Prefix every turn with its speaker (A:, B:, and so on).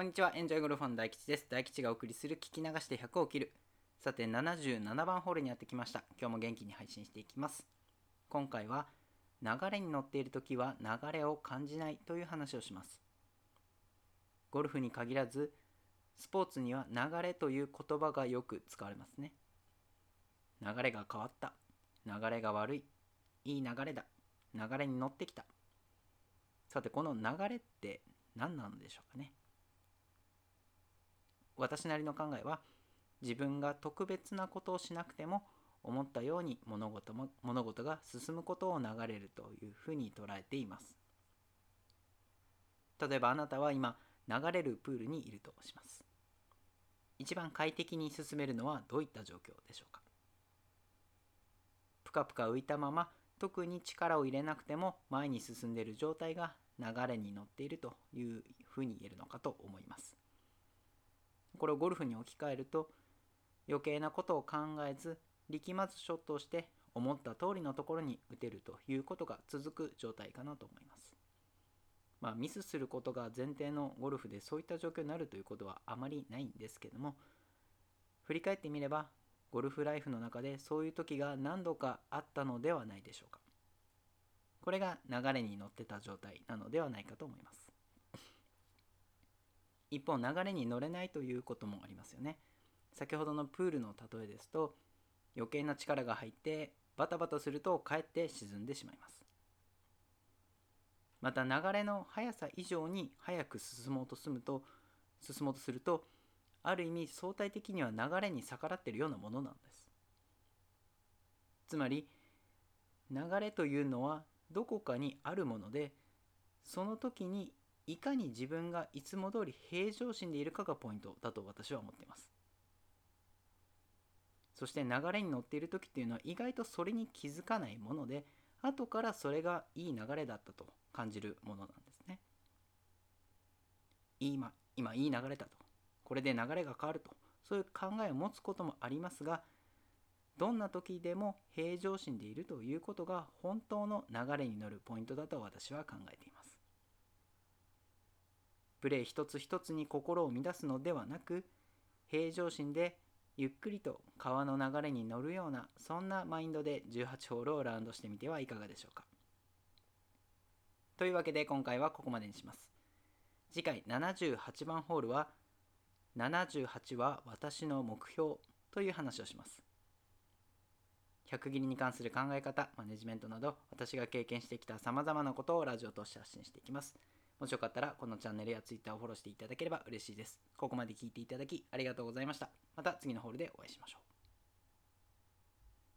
A: こんにちは、エンジョイゴルファン大吉です。大吉がお送りする聞き流して100を切る。さて、77番ホールにやってきました。今日も元気に配信していきます。今回は、流れに乗っている時は流れを感じないという話をします。ゴルフに限らず、スポーツには流れという言葉がよく使われますね。流れが変わった。流れが悪い。いい流れだ。流れに乗ってきた。さて、この流れって何なのでしょうかね。私なりの考えは自分が特別なことをしなくても思ったように物事も物事が進むことを流れるというふうに捉えています。例えばあなたは今流れるプールにいるとします。一番快適に進めるのはどういった状況でしょうか？ぷかぷか浮いたまま特に力を入れなくても前に進んでいる状態が流れに乗っているというふうに言えるのかと思います。これをゴルフに置き換えると余計なことを考えず力まずショットをして思った通りのところに打てるということが続く状態かなと思います。まあ、ミスすることが前提のゴルフでそういった状況になるということはあまりないんですけども振り返ってみればゴルフライフの中でそういう時が何度かあったのではないでしょうか。これが流れに乗ってた状態なのではないかと思います。一方流れに乗れないということもありますよね。先ほどのプールの例えですと余計な力が入ってバタバタするとかえって沈んでしまいます。また流れの速さ以上に速く進もうとすると進もうとするとある意味相対的には流れに逆らっているようなものなんです。つまり流れというのはどこかにあるものでその時にいかに自分がいつも通り平常心でいるかがポイントだと私は思っています。そして流れに乗っている時っていうのは意外とそれに気づかないもので後からそれがいい流れだったと感じるものなんですね。今今いい流れだと。これで流れが変わると。そういう考えを持つこともありますがどんな時でも平常心でいるということが本当の流れに乗るポイントだと私は考えています。プレー一つ一つに心を乱すのではなく平常心でゆっくりと川の流れに乗るようなそんなマインドで18ホールをラウンドしてみてはいかがでしょうか。というわけで今回はここまでにします。次回78番ホールは78は私の目標という話をします。100切りに関する考え方マネジメントなど私が経験してきたさまざまなことをラジオとして発信していきます。もしよかったらこのチャンネルや Twitter をフォローしていただければ嬉しいです。ここまで聞いていただきありがとうございました。また次のホールでお会いしましょう。